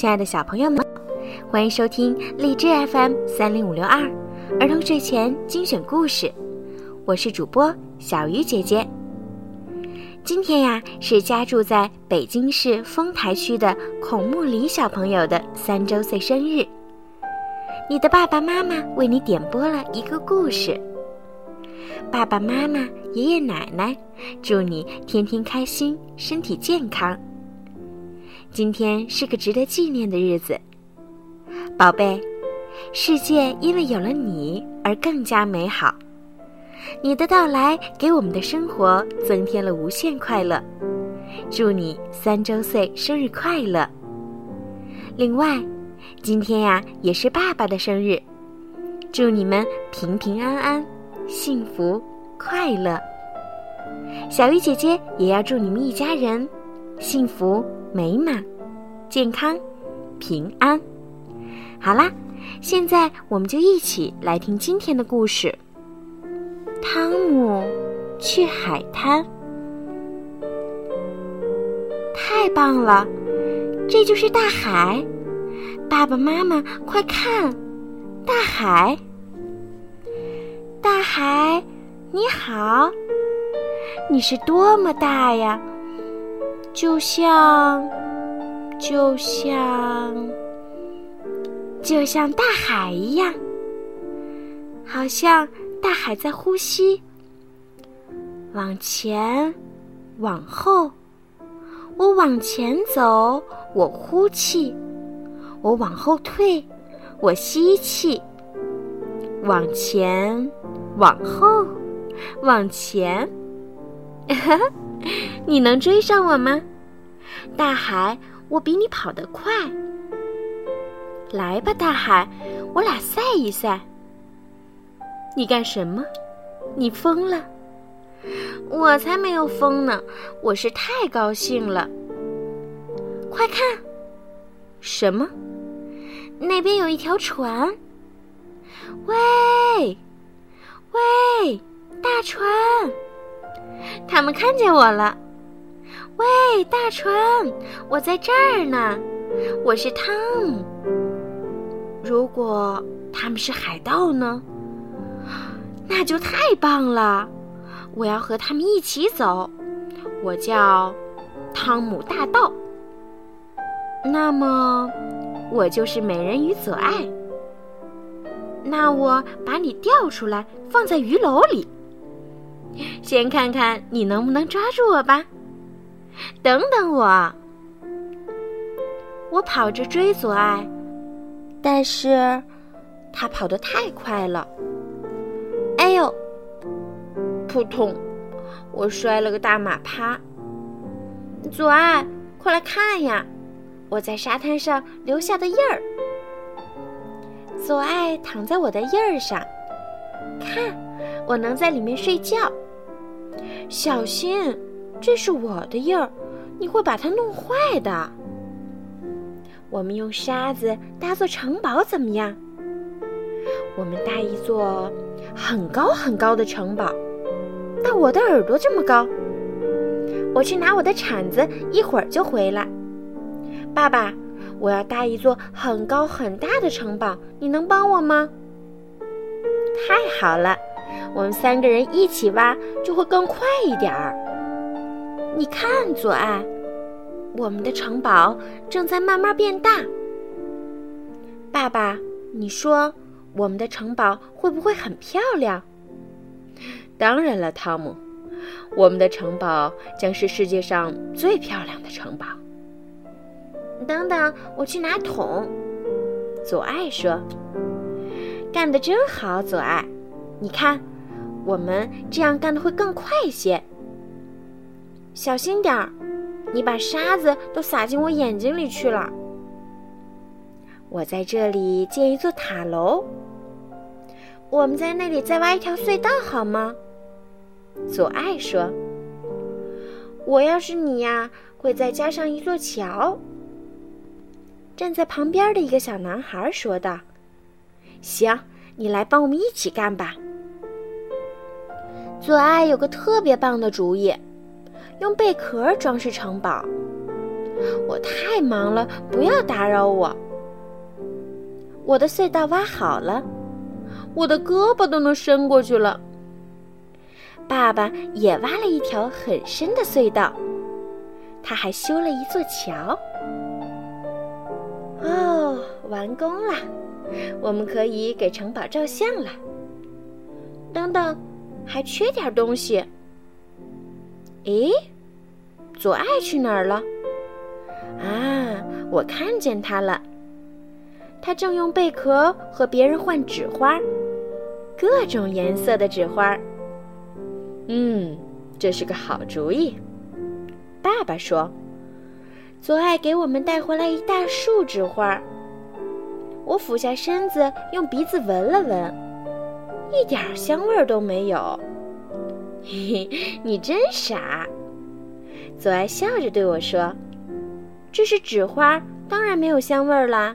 亲爱的小朋友们，欢迎收听荔枝 FM 三零五六二儿童睡前精选故事，我是主播小鱼姐姐。今天呀，是家住在北京市丰台区的孔木里小朋友的三周岁生日。你的爸爸妈妈为你点播了一个故事。爸爸妈妈、爷爷奶奶，祝你天天开心，身体健康。今天是个值得纪念的日子，宝贝，世界因为有了你而更加美好。你的到来给我们的生活增添了无限快乐，祝你三周岁生日快乐！另外，今天呀也是爸爸的生日，祝你们平平安安、幸福快乐。小鱼姐姐也要祝你们一家人幸福。美满、健康、平安。好啦，现在我们就一起来听今天的故事。汤姆去海滩，太棒了！这就是大海。爸爸妈妈，快看，大海！大海，你好，你是多么大呀！就像，就像，就像大海一样，好像大海在呼吸。往前，往后，我往前走，我呼气；我往后退，我吸气。往前，往后，往前，你能追上我吗，大海？我比你跑得快。来吧，大海，我俩赛一赛。你干什么？你疯了？我才没有疯呢，我是太高兴了。快看，什么？那边有一条船。喂，喂，大船！他们看见我了，喂，大船，我在这儿呢，我是汤姆。如果他们是海盗呢？那就太棒了，我要和他们一起走。我叫汤姆大盗。那么，我就是美人鱼左爱。那我把你钓出来，放在鱼篓里。先看看你能不能抓住我吧。等等我，我跑着追左爱，但是他跑得太快了。哎呦！扑通！我摔了个大马趴。左爱，快来看呀！我在沙滩上留下的印儿。左爱躺在我的印儿上，看，我能在里面睡觉。小心，这是我的印儿，你会把它弄坏的。我们用沙子搭座城堡怎么样？我们搭一座很高很高的城堡，到我的耳朵这么高。我去拿我的铲子，一会儿就回来。爸爸，我要搭一座很高很大的城堡，你能帮我吗？太好了。我们三个人一起挖，就会更快一点儿。你看，左岸，我们的城堡正在慢慢变大。爸爸，你说我们的城堡会不会很漂亮？当然了，汤姆，我们的城堡将是世界上最漂亮的城堡。等等，我去拿桶。左爱说：“干得真好，左爱，你看。”我们这样干的会更快些。小心点儿，你把沙子都撒进我眼睛里去了。我在这里建一座塔楼，我们在那里再挖一条隧道好吗？左爱说：“我要是你呀，会再加上一座桥。”站在旁边的一个小男孩说道：“行，你来帮我们一起干吧。”左爱有个特别棒的主意，用贝壳装饰城堡。我太忙了，不要打扰我。我的隧道挖好了，我的胳膊都能伸过去了。爸爸也挖了一条很深的隧道，他还修了一座桥。完工了，我们可以给城堡照相了。等等，还缺点东西。诶，左爱去哪儿了？啊，我看见他了。他正用贝壳和别人换纸花，各种颜色的纸花。嗯，这是个好主意。爸爸说：“左爱给我们带回来一大束纸花。”我俯下身子，用鼻子闻了闻，一点香味都没有。嘿嘿，你真傻！左爱笑着对我说：“这是纸花，当然没有香味啦。”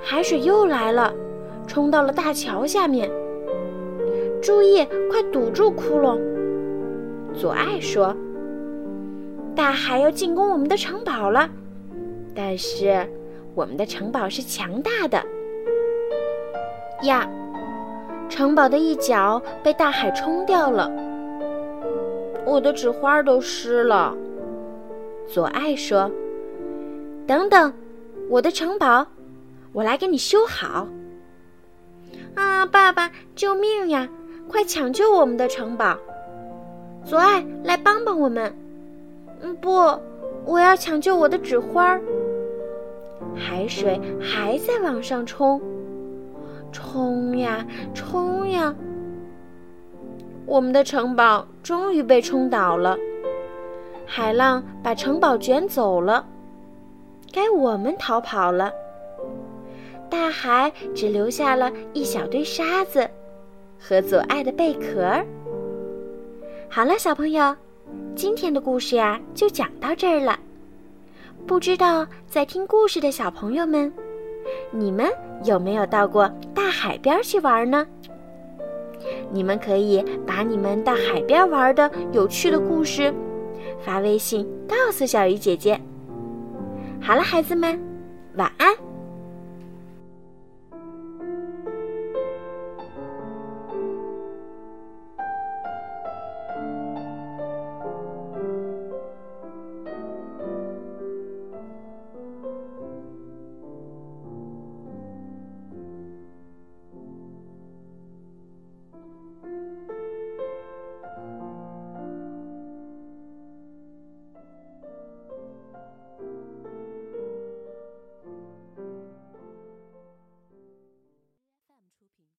海水又来了，冲到了大桥下面。注意，快堵住窟窿！左爱说：“大海要进攻我们的城堡了，但是我们的城堡是强大的。”呀，城堡的一角被大海冲掉了，我的纸花都湿了。左爱说：“等等，我的城堡。”我来给你修好。啊，爸爸，救命呀！快抢救我们的城堡！左爱，来帮帮我们。嗯，不，我要抢救我的纸花儿。海水还在往上冲，冲呀，冲呀！我们的城堡终于被冲倒了，海浪把城堡卷走了，该我们逃跑了。大海只留下了一小堆沙子和左爱的贝壳。好了，小朋友，今天的故事呀就讲到这儿了。不知道在听故事的小朋友们，你们有没有到过大海边去玩呢？你们可以把你们到海边玩的有趣的故事发微信告诉小鱼姐姐。好了，孩子们，晚安。